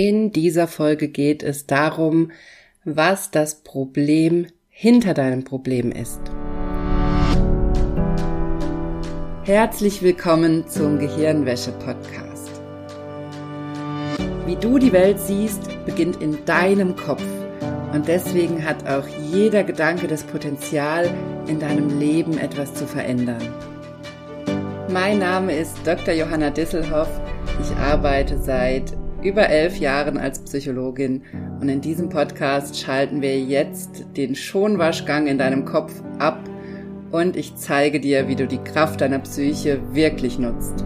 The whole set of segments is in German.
In dieser Folge geht es darum, was das Problem hinter deinem Problem ist. Herzlich willkommen zum Gehirnwäsche-Podcast. Wie du die Welt siehst, beginnt in deinem Kopf. Und deswegen hat auch jeder Gedanke das Potenzial, in deinem Leben etwas zu verändern. Mein Name ist Dr. Johanna Disselhoff. Ich arbeite seit über elf Jahren als Psychologin und in diesem Podcast schalten wir jetzt den Schonwaschgang in deinem Kopf ab und ich zeige dir, wie du die Kraft deiner Psyche wirklich nutzt.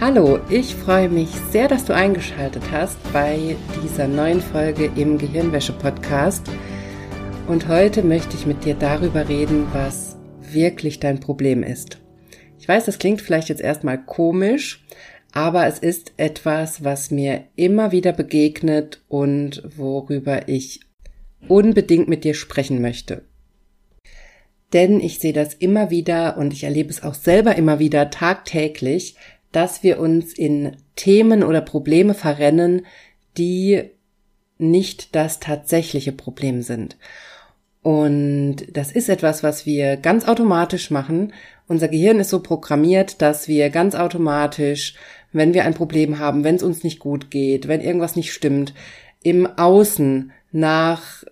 Hallo, ich freue mich sehr, dass du eingeschaltet hast bei dieser neuen Folge im Gehirnwäsche-Podcast. Und heute möchte ich mit dir darüber reden, was wirklich dein Problem ist. Ich weiß, das klingt vielleicht jetzt erstmal komisch, aber es ist etwas, was mir immer wieder begegnet und worüber ich unbedingt mit dir sprechen möchte. Denn ich sehe das immer wieder und ich erlebe es auch selber immer wieder tagtäglich, dass wir uns in Themen oder Probleme verrennen, die nicht das tatsächliche Problem sind. Und das ist etwas, was wir ganz automatisch machen. Unser Gehirn ist so programmiert, dass wir ganz automatisch, wenn wir ein Problem haben, wenn es uns nicht gut geht, wenn irgendwas nicht stimmt, im Außen nach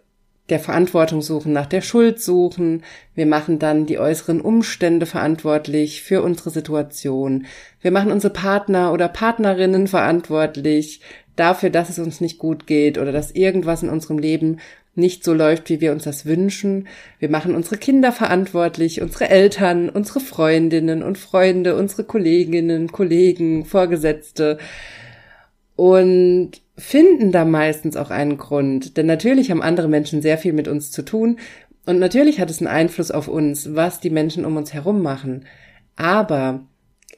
der Verantwortung suchen, nach der Schuld suchen. Wir machen dann die äußeren Umstände verantwortlich für unsere Situation. Wir machen unsere Partner oder Partnerinnen verantwortlich dafür, dass es uns nicht gut geht oder dass irgendwas in unserem Leben nicht so läuft, wie wir uns das wünschen. Wir machen unsere Kinder verantwortlich, unsere Eltern, unsere Freundinnen und Freunde, unsere Kolleginnen, Kollegen, Vorgesetzte und finden da meistens auch einen Grund. Denn natürlich haben andere Menschen sehr viel mit uns zu tun und natürlich hat es einen Einfluss auf uns, was die Menschen um uns herum machen. Aber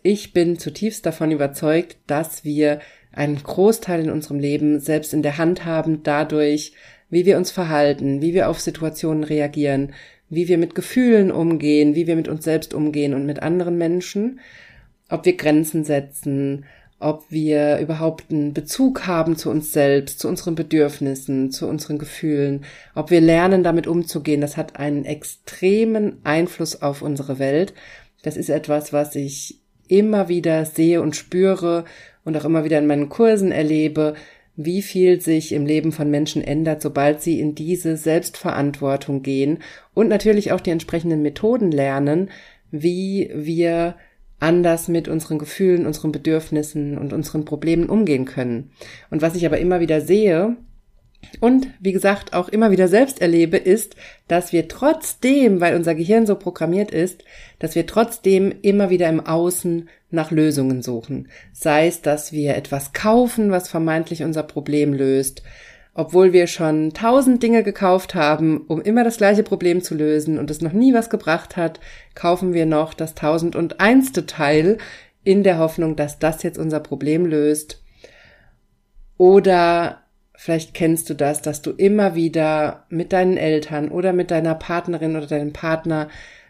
ich bin zutiefst davon überzeugt, dass wir einen Großteil in unserem Leben selbst in der Hand haben, dadurch, wie wir uns verhalten, wie wir auf Situationen reagieren, wie wir mit Gefühlen umgehen, wie wir mit uns selbst umgehen und mit anderen Menschen, ob wir Grenzen setzen, ob wir überhaupt einen Bezug haben zu uns selbst, zu unseren Bedürfnissen, zu unseren Gefühlen, ob wir lernen, damit umzugehen. Das hat einen extremen Einfluss auf unsere Welt. Das ist etwas, was ich immer wieder sehe und spüre und auch immer wieder in meinen Kursen erlebe, wie viel sich im Leben von Menschen ändert, sobald sie in diese Selbstverantwortung gehen und natürlich auch die entsprechenden Methoden lernen, wie wir anders mit unseren Gefühlen, unseren Bedürfnissen und unseren Problemen umgehen können. Und was ich aber immer wieder sehe, und wie gesagt auch immer wieder selbst erlebe, ist, dass wir trotzdem, weil unser Gehirn so programmiert ist, dass wir trotzdem immer wieder im Außen nach Lösungen suchen. Sei es, dass wir etwas kaufen, was vermeintlich unser Problem löst, obwohl wir schon tausend Dinge gekauft haben, um immer das gleiche Problem zu lösen und es noch nie was gebracht hat, kaufen wir noch das tausend und einste Teil in der Hoffnung, dass das jetzt unser Problem löst. Oder Vielleicht kennst du das, dass du immer wieder mit deinen Eltern oder mit deiner Partnerin oder deinem Partner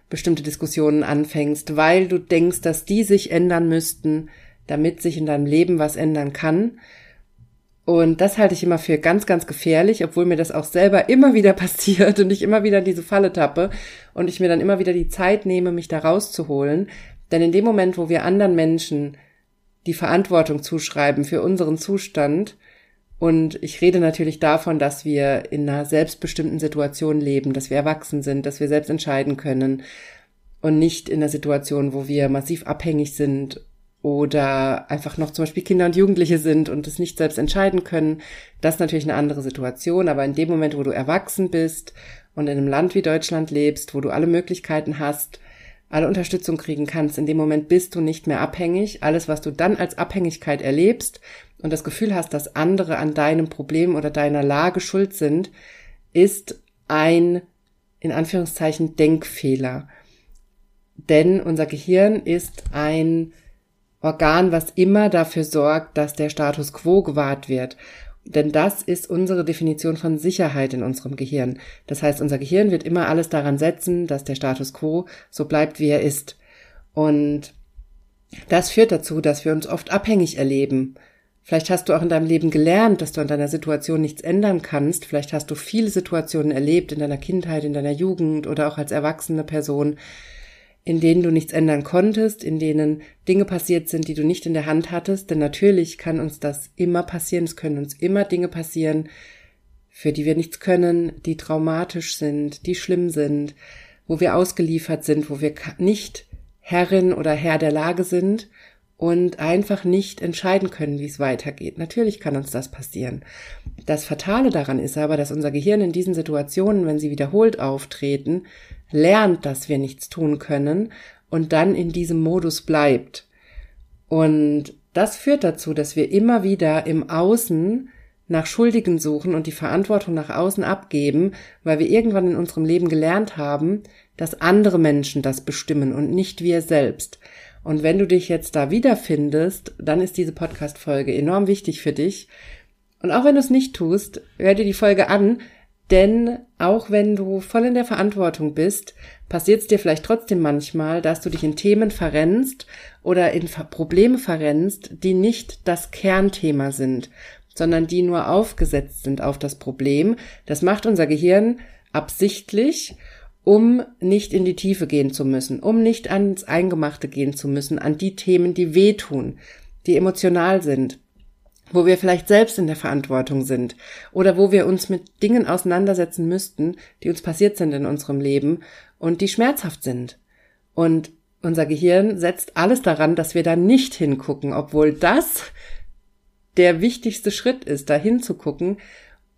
bestimmte Diskussionen anfängst, weil du denkst, dass die sich ändern müssten, damit sich in deinem Leben was ändern kann. Und das halte ich immer für ganz, ganz gefährlich, obwohl mir das auch selber immer wieder passiert und ich immer wieder in diese Falle tappe und ich mir dann immer wieder die Zeit nehme, mich da rauszuholen. Denn in dem Moment, wo wir anderen Menschen die Verantwortung zuschreiben für unseren Zustand, und ich rede natürlich davon, dass wir in einer selbstbestimmten Situation leben, dass wir erwachsen sind, dass wir selbst entscheiden können und nicht in einer Situation, wo wir massiv abhängig sind oder einfach noch zum Beispiel Kinder und Jugendliche sind und es nicht selbst entscheiden können. Das ist natürlich eine andere Situation, aber in dem Moment, wo du erwachsen bist und in einem Land wie Deutschland lebst, wo du alle Möglichkeiten hast, alle Unterstützung kriegen kannst, in dem Moment bist du nicht mehr abhängig. Alles, was du dann als Abhängigkeit erlebst und das Gefühl hast, dass andere an deinem Problem oder deiner Lage schuld sind, ist ein, in Anführungszeichen, Denkfehler. Denn unser Gehirn ist ein Organ, was immer dafür sorgt, dass der Status quo gewahrt wird. Denn das ist unsere Definition von Sicherheit in unserem Gehirn. Das heißt, unser Gehirn wird immer alles daran setzen, dass der Status quo so bleibt, wie er ist. Und das führt dazu, dass wir uns oft abhängig erleben. Vielleicht hast du auch in deinem Leben gelernt, dass du an deiner Situation nichts ändern kannst. Vielleicht hast du viele Situationen erlebt in deiner Kindheit, in deiner Jugend oder auch als erwachsene Person, in denen du nichts ändern konntest, in denen Dinge passiert sind, die du nicht in der Hand hattest. Denn natürlich kann uns das immer passieren. Es können uns immer Dinge passieren, für die wir nichts können, die traumatisch sind, die schlimm sind, wo wir ausgeliefert sind, wo wir nicht Herrin oder Herr der Lage sind und einfach nicht entscheiden können, wie es weitergeht. Natürlich kann uns das passieren. Das Fatale daran ist aber, dass unser Gehirn in diesen Situationen, wenn sie wiederholt auftreten, lernt, dass wir nichts tun können und dann in diesem Modus bleibt. Und das führt dazu, dass wir immer wieder im Außen nach Schuldigen suchen und die Verantwortung nach außen abgeben, weil wir irgendwann in unserem Leben gelernt haben, dass andere Menschen das bestimmen und nicht wir selbst. Und wenn du dich jetzt da wiederfindest, dann ist diese Podcast-Folge enorm wichtig für dich. Und auch wenn du es nicht tust, hör dir die Folge an, denn auch wenn du voll in der Verantwortung bist, passiert es dir vielleicht trotzdem manchmal, dass du dich in Themen verrennst oder in Probleme verrennst, die nicht das Kernthema sind, sondern die nur aufgesetzt sind auf das Problem. Das macht unser Gehirn absichtlich, um nicht in die Tiefe gehen zu müssen, um nicht ans Eingemachte gehen zu müssen, an die Themen, die wehtun, die emotional sind wo wir vielleicht selbst in der Verantwortung sind oder wo wir uns mit Dingen auseinandersetzen müssten, die uns passiert sind in unserem Leben und die schmerzhaft sind. Und unser Gehirn setzt alles daran, dass wir da nicht hingucken, obwohl das der wichtigste Schritt ist, da hinzugucken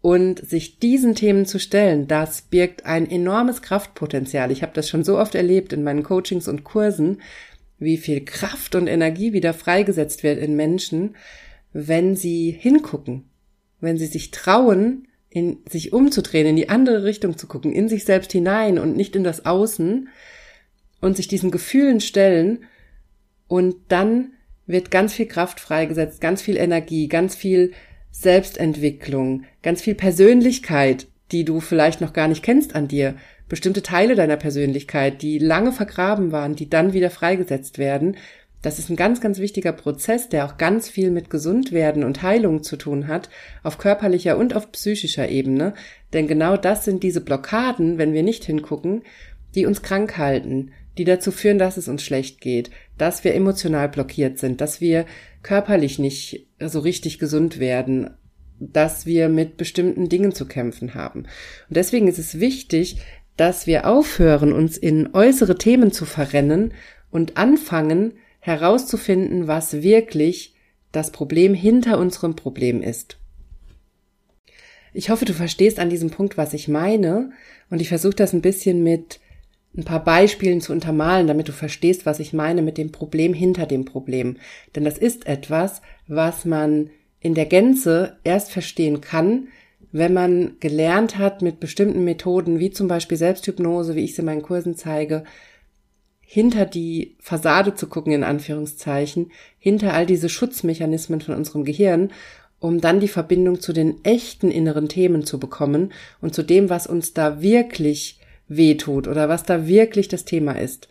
und sich diesen Themen zu stellen. Das birgt ein enormes Kraftpotenzial. Ich habe das schon so oft erlebt in meinen Coachings und Kursen, wie viel Kraft und Energie wieder freigesetzt wird in Menschen, wenn sie hingucken, wenn sie sich trauen, in sich umzudrehen, in die andere Richtung zu gucken, in sich selbst hinein und nicht in das Außen und sich diesen Gefühlen stellen und dann wird ganz viel Kraft freigesetzt, ganz viel Energie, ganz viel Selbstentwicklung, ganz viel Persönlichkeit, die du vielleicht noch gar nicht kennst an dir, bestimmte Teile deiner Persönlichkeit, die lange vergraben waren, die dann wieder freigesetzt werden, das ist ein ganz, ganz wichtiger Prozess, der auch ganz viel mit Gesundwerden und Heilung zu tun hat, auf körperlicher und auf psychischer Ebene. Denn genau das sind diese Blockaden, wenn wir nicht hingucken, die uns krank halten, die dazu führen, dass es uns schlecht geht, dass wir emotional blockiert sind, dass wir körperlich nicht so richtig gesund werden, dass wir mit bestimmten Dingen zu kämpfen haben. Und deswegen ist es wichtig, dass wir aufhören, uns in äußere Themen zu verrennen und anfangen, herauszufinden, was wirklich das Problem hinter unserem Problem ist. Ich hoffe, du verstehst an diesem Punkt, was ich meine, und ich versuche das ein bisschen mit ein paar Beispielen zu untermalen, damit du verstehst, was ich meine mit dem Problem hinter dem Problem. Denn das ist etwas, was man in der Gänze erst verstehen kann, wenn man gelernt hat, mit bestimmten Methoden, wie zum Beispiel Selbsthypnose, wie ich sie in meinen Kursen zeige, hinter die Fassade zu gucken, in Anführungszeichen, hinter all diese Schutzmechanismen von unserem Gehirn, um dann die Verbindung zu den echten inneren Themen zu bekommen und zu dem, was uns da wirklich wehtut oder was da wirklich das Thema ist.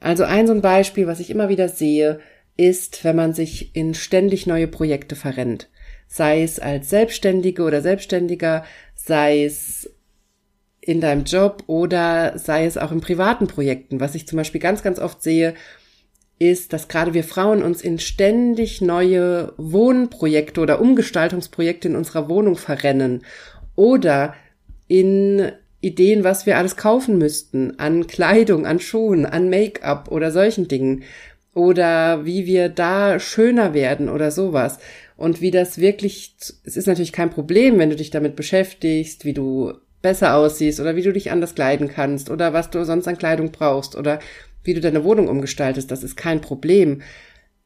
Also ein so ein Beispiel, was ich immer wieder sehe, ist, wenn man sich in ständig neue Projekte verrennt. Sei es als Selbstständige oder Selbstständiger, sei es in deinem Job oder sei es auch in privaten Projekten. Was ich zum Beispiel ganz, ganz oft sehe, ist, dass gerade wir Frauen uns in ständig neue Wohnprojekte oder Umgestaltungsprojekte in unserer Wohnung verrennen oder in Ideen, was wir alles kaufen müssten, an Kleidung, an Schuhen, an Make-up oder solchen Dingen oder wie wir da schöner werden oder sowas und wie das wirklich, es ist natürlich kein Problem, wenn du dich damit beschäftigst, wie du besser aussiehst oder wie du dich anders kleiden kannst oder was du sonst an Kleidung brauchst oder wie du deine Wohnung umgestaltest, das ist kein Problem.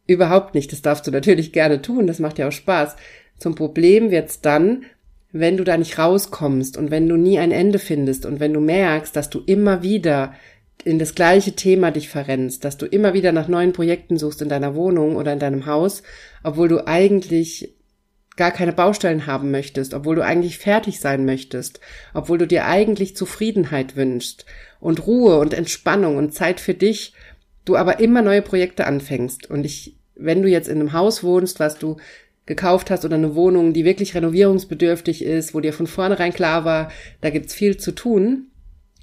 Überhaupt nicht. Das darfst du natürlich gerne tun. Das macht ja auch Spaß. Zum Problem wird's dann, wenn du da nicht rauskommst und wenn du nie ein Ende findest und wenn du merkst, dass du immer wieder in das gleiche Thema dich verrennst, dass du immer wieder nach neuen Projekten suchst in deiner Wohnung oder in deinem Haus, obwohl du eigentlich gar keine Baustellen haben möchtest, obwohl du eigentlich fertig sein möchtest, obwohl du dir eigentlich Zufriedenheit wünschst und Ruhe und Entspannung und Zeit für dich, du aber immer neue Projekte anfängst. Und ich, wenn du jetzt in einem Haus wohnst, was du gekauft hast oder eine Wohnung, die wirklich renovierungsbedürftig ist, wo dir von vornherein klar war, da gibt's viel zu tun,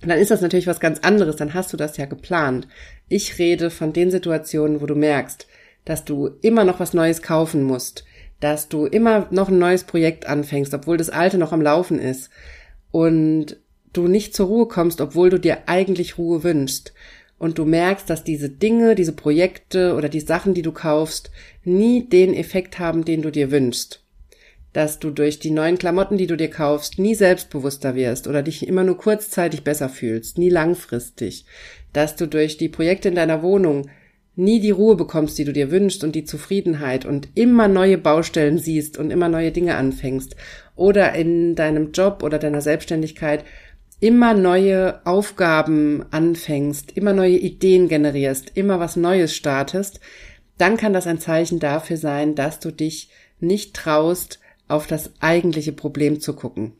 dann ist das natürlich was ganz anderes, dann hast du das ja geplant. Ich rede von den Situationen, wo du merkst, dass du immer noch was Neues kaufen musst, dass du immer noch ein neues Projekt anfängst, obwohl das alte noch am Laufen ist und du nicht zur Ruhe kommst, obwohl du dir eigentlich Ruhe wünschst und du merkst, dass diese Dinge, diese Projekte oder die Sachen, die du kaufst, nie den Effekt haben, den du dir wünschst. Dass du durch die neuen Klamotten, die du dir kaufst, nie selbstbewusster wirst oder dich immer nur kurzzeitig besser fühlst, nie langfristig. Dass du durch die Projekte in deiner Wohnung nie die Ruhe bekommst, die du dir wünschst und die Zufriedenheit und immer neue Baustellen siehst und immer neue Dinge anfängst oder in deinem Job oder deiner Selbstständigkeit immer neue Aufgaben anfängst, immer neue Ideen generierst, immer was Neues startest, dann kann das ein Zeichen dafür sein, dass du dich nicht traust, auf das eigentliche Problem zu gucken.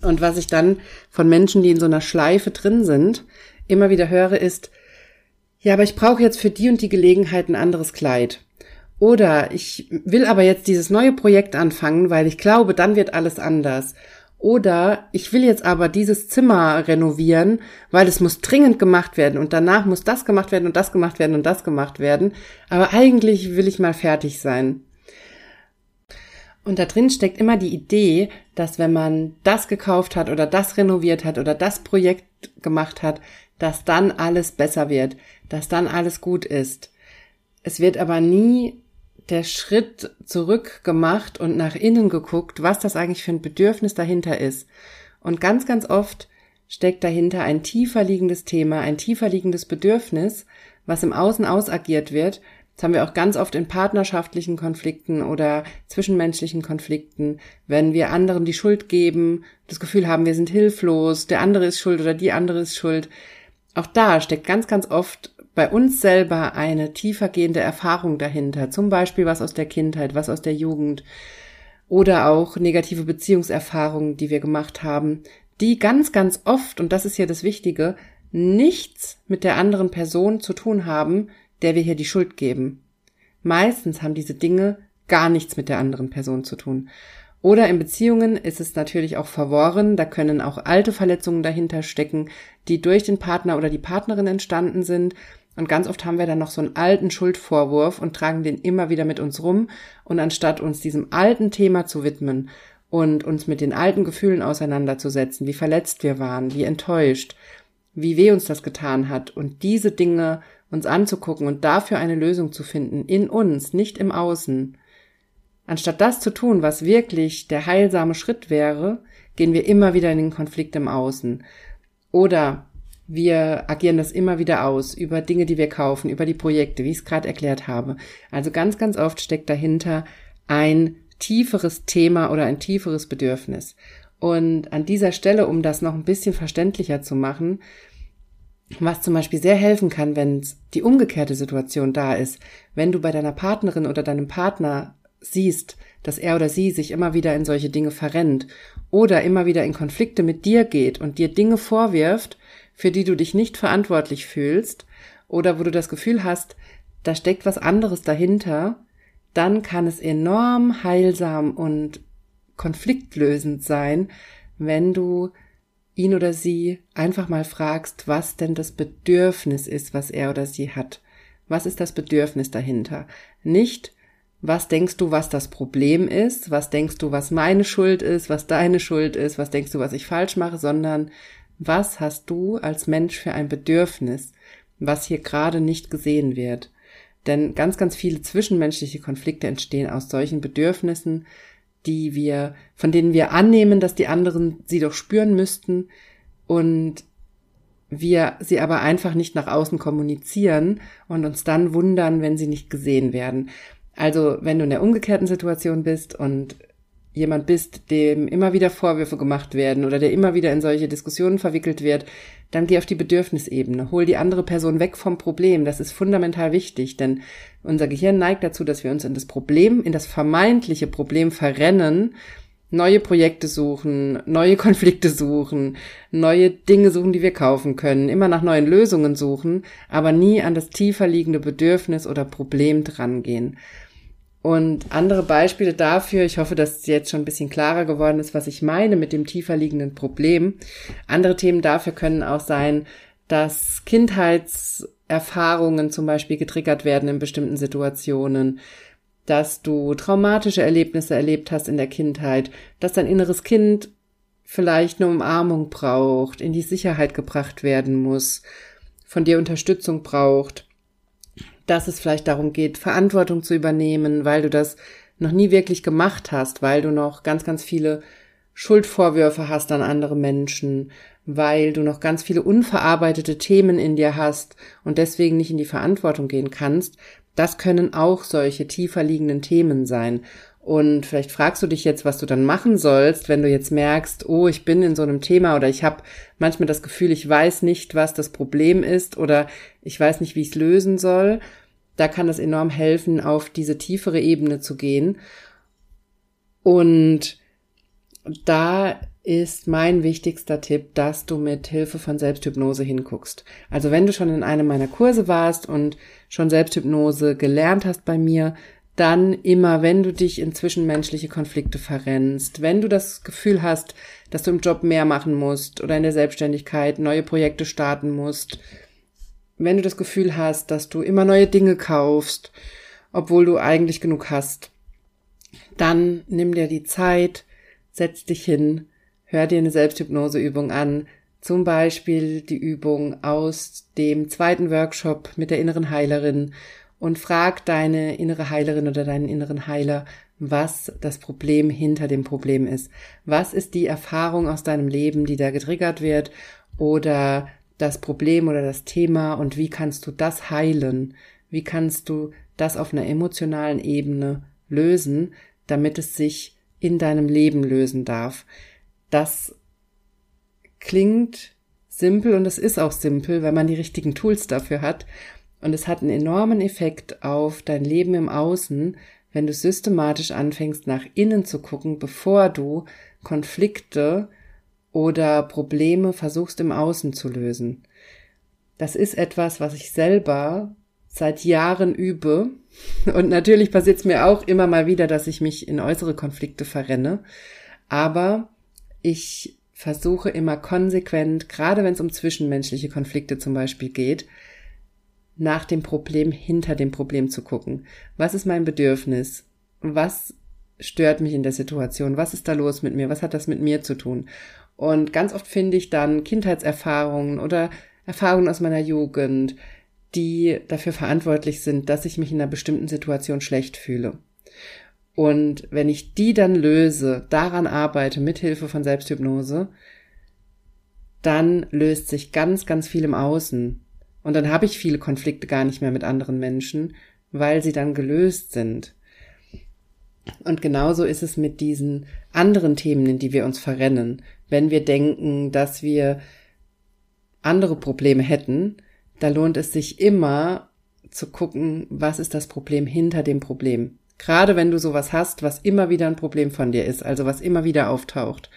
Und was ich dann von Menschen, die in so einer Schleife drin sind, immer wieder höre, ist, ja, aber ich brauche jetzt für die und die Gelegenheit ein anderes Kleid. Oder ich will aber jetzt dieses neue Projekt anfangen, weil ich glaube, dann wird alles anders. Oder ich will jetzt aber dieses Zimmer renovieren, weil es muss dringend gemacht werden und danach muss das gemacht werden und das gemacht werden und das gemacht werden. Aber eigentlich will ich mal fertig sein. Und da drin steckt immer die Idee, dass wenn man das gekauft hat oder das renoviert hat oder das Projekt gemacht hat, dass dann alles besser wird, dass dann alles gut ist. Es wird aber nie der Schritt zurück gemacht und nach innen geguckt, was das eigentlich für ein Bedürfnis dahinter ist. Und ganz, ganz oft steckt dahinter ein tiefer liegendes Thema, ein tiefer liegendes Bedürfnis, was im Außen ausagiert wird. Das haben wir auch ganz oft in partnerschaftlichen Konflikten oder zwischenmenschlichen Konflikten, wenn wir anderen die Schuld geben, das Gefühl haben, wir sind hilflos, der andere ist schuld oder die andere ist schuld. Auch da steckt ganz, ganz oft bei uns selber eine tiefergehende Erfahrung dahinter, zum Beispiel was aus der Kindheit, was aus der Jugend oder auch negative Beziehungserfahrungen, die wir gemacht haben, die ganz, ganz oft, und das ist hier das Wichtige, nichts mit der anderen Person zu tun haben, der wir hier die Schuld geben. Meistens haben diese Dinge gar nichts mit der anderen Person zu tun. Oder in Beziehungen ist es natürlich auch verworren, da können auch alte Verletzungen dahinter stecken, die durch den Partner oder die Partnerin entstanden sind. Und ganz oft haben wir dann noch so einen alten Schuldvorwurf und tragen den immer wieder mit uns rum. Und anstatt uns diesem alten Thema zu widmen und uns mit den alten Gefühlen auseinanderzusetzen, wie verletzt wir waren, wie enttäuscht, wie weh uns das getan hat und diese Dinge uns anzugucken und dafür eine Lösung zu finden, in uns, nicht im Außen, Anstatt das zu tun, was wirklich der heilsame Schritt wäre, gehen wir immer wieder in den Konflikt im Außen. Oder wir agieren das immer wieder aus über Dinge, die wir kaufen, über die Projekte, wie ich es gerade erklärt habe. Also ganz, ganz oft steckt dahinter ein tieferes Thema oder ein tieferes Bedürfnis. Und an dieser Stelle, um das noch ein bisschen verständlicher zu machen, was zum Beispiel sehr helfen kann, wenn die umgekehrte Situation da ist, wenn du bei deiner Partnerin oder deinem Partner siehst, dass er oder sie sich immer wieder in solche Dinge verrennt oder immer wieder in Konflikte mit dir geht und dir Dinge vorwirft, für die du dich nicht verantwortlich fühlst oder wo du das Gefühl hast, da steckt was anderes dahinter, dann kann es enorm heilsam und konfliktlösend sein, wenn du ihn oder sie einfach mal fragst, was denn das Bedürfnis ist, was er oder sie hat. Was ist das Bedürfnis dahinter? Nicht, was denkst du, was das Problem ist, was denkst du, was meine Schuld ist, was deine Schuld ist, was denkst du, was ich falsch mache, sondern was hast du als Mensch für ein Bedürfnis, was hier gerade nicht gesehen wird. Denn ganz, ganz viele zwischenmenschliche Konflikte entstehen aus solchen Bedürfnissen, die wir, von denen wir annehmen, dass die anderen sie doch spüren müssten und wir sie aber einfach nicht nach außen kommunizieren und uns dann wundern, wenn sie nicht gesehen werden. Also wenn du in der umgekehrten Situation bist und jemand bist, dem immer wieder Vorwürfe gemacht werden oder der immer wieder in solche Diskussionen verwickelt wird, dann geh auf die Bedürfnisebene. Hol die andere Person weg vom Problem. Das ist fundamental wichtig, denn unser Gehirn neigt dazu, dass wir uns in das Problem, in das vermeintliche Problem verrennen, neue Projekte suchen, neue Konflikte suchen, neue Dinge suchen, die wir kaufen können, immer nach neuen Lösungen suchen, aber nie an das tiefer liegende Bedürfnis oder Problem drangehen. Und andere Beispiele dafür, ich hoffe, dass jetzt schon ein bisschen klarer geworden ist, was ich meine mit dem tiefer liegenden Problem. Andere Themen dafür können auch sein, dass Kindheitserfahrungen zum Beispiel getriggert werden in bestimmten Situationen, dass du traumatische Erlebnisse erlebt hast in der Kindheit, dass dein inneres Kind vielleicht eine Umarmung braucht, in die Sicherheit gebracht werden muss, von dir Unterstützung braucht dass es vielleicht darum geht, Verantwortung zu übernehmen, weil du das noch nie wirklich gemacht hast, weil du noch ganz, ganz viele Schuldvorwürfe hast an andere Menschen, weil du noch ganz viele unverarbeitete Themen in dir hast und deswegen nicht in die Verantwortung gehen kannst, das können auch solche tiefer liegenden Themen sein. Und vielleicht fragst du dich jetzt, was du dann machen sollst, wenn du jetzt merkst, oh, ich bin in so einem Thema oder ich habe manchmal das Gefühl, ich weiß nicht, was das Problem ist oder ich weiß nicht, wie ich es lösen soll. Da kann es enorm helfen, auf diese tiefere Ebene zu gehen. Und da ist mein wichtigster Tipp, dass du mit Hilfe von Selbsthypnose hinguckst. Also wenn du schon in einem meiner Kurse warst und schon Selbsthypnose gelernt hast bei mir, dann immer, wenn du dich in zwischenmenschliche Konflikte verrennst, wenn du das Gefühl hast, dass du im Job mehr machen musst oder in der Selbstständigkeit neue Projekte starten musst, wenn du das Gefühl hast, dass du immer neue Dinge kaufst, obwohl du eigentlich genug hast, dann nimm dir die Zeit, setz dich hin, hör dir eine Selbsthypnoseübung an, zum Beispiel die Übung aus dem zweiten Workshop mit der inneren Heilerin und frag deine innere Heilerin oder deinen inneren Heiler, was das Problem hinter dem Problem ist. Was ist die Erfahrung aus deinem Leben, die da getriggert wird oder das Problem oder das Thema und wie kannst du das heilen? Wie kannst du das auf einer emotionalen Ebene lösen, damit es sich in deinem Leben lösen darf? Das klingt simpel und es ist auch simpel, wenn man die richtigen Tools dafür hat. Und es hat einen enormen Effekt auf dein Leben im Außen, wenn du systematisch anfängst, nach innen zu gucken, bevor du Konflikte oder Probleme versuchst im Außen zu lösen. Das ist etwas, was ich selber seit Jahren übe. Und natürlich passiert es mir auch immer mal wieder, dass ich mich in äußere Konflikte verrenne. Aber ich versuche immer konsequent, gerade wenn es um zwischenmenschliche Konflikte zum Beispiel geht, nach dem Problem hinter dem Problem zu gucken. Was ist mein Bedürfnis? Was stört mich in der Situation? Was ist da los mit mir? Was hat das mit mir zu tun? Und ganz oft finde ich dann Kindheitserfahrungen oder Erfahrungen aus meiner Jugend, die dafür verantwortlich sind, dass ich mich in einer bestimmten Situation schlecht fühle. Und wenn ich die dann löse, daran arbeite, mit Hilfe von Selbsthypnose, dann löst sich ganz, ganz viel im Außen. Und dann habe ich viele Konflikte gar nicht mehr mit anderen Menschen, weil sie dann gelöst sind. Und genauso ist es mit diesen anderen Themen, in die wir uns verrennen. Wenn wir denken, dass wir andere Probleme hätten, da lohnt es sich immer zu gucken, was ist das Problem hinter dem Problem. Gerade wenn du sowas hast, was immer wieder ein Problem von dir ist, also was immer wieder auftaucht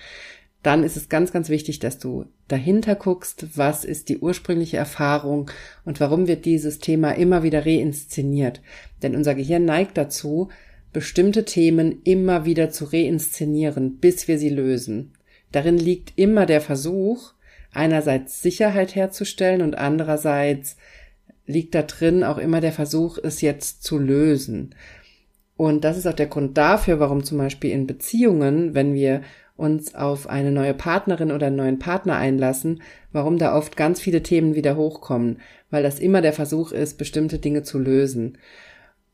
dann ist es ganz, ganz wichtig, dass du dahinter guckst, was ist die ursprüngliche Erfahrung und warum wird dieses Thema immer wieder reinszeniert. Denn unser Gehirn neigt dazu, bestimmte Themen immer wieder zu reinszenieren, bis wir sie lösen. Darin liegt immer der Versuch, einerseits Sicherheit herzustellen und andererseits liegt da drin auch immer der Versuch, es jetzt zu lösen. Und das ist auch der Grund dafür, warum zum Beispiel in Beziehungen, wenn wir uns auf eine neue Partnerin oder einen neuen Partner einlassen, warum da oft ganz viele Themen wieder hochkommen, weil das immer der Versuch ist, bestimmte Dinge zu lösen.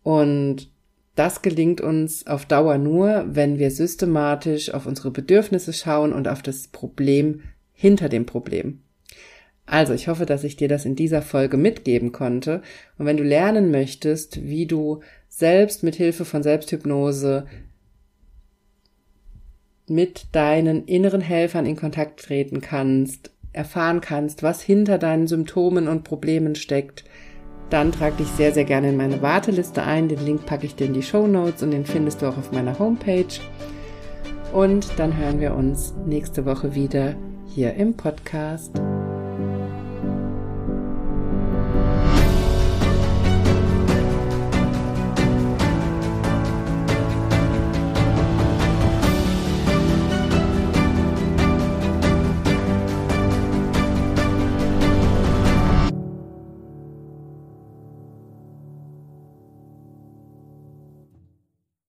Und das gelingt uns auf Dauer nur, wenn wir systematisch auf unsere Bedürfnisse schauen und auf das Problem hinter dem Problem. Also, ich hoffe, dass ich dir das in dieser Folge mitgeben konnte. Und wenn du lernen möchtest, wie du selbst mit Hilfe von Selbsthypnose mit deinen inneren Helfern in Kontakt treten kannst, erfahren kannst, was hinter deinen Symptomen und Problemen steckt, dann trag dich sehr, sehr gerne in meine Warteliste ein. Den Link packe ich dir in die Show Notes und den findest du auch auf meiner Homepage. Und dann hören wir uns nächste Woche wieder hier im Podcast.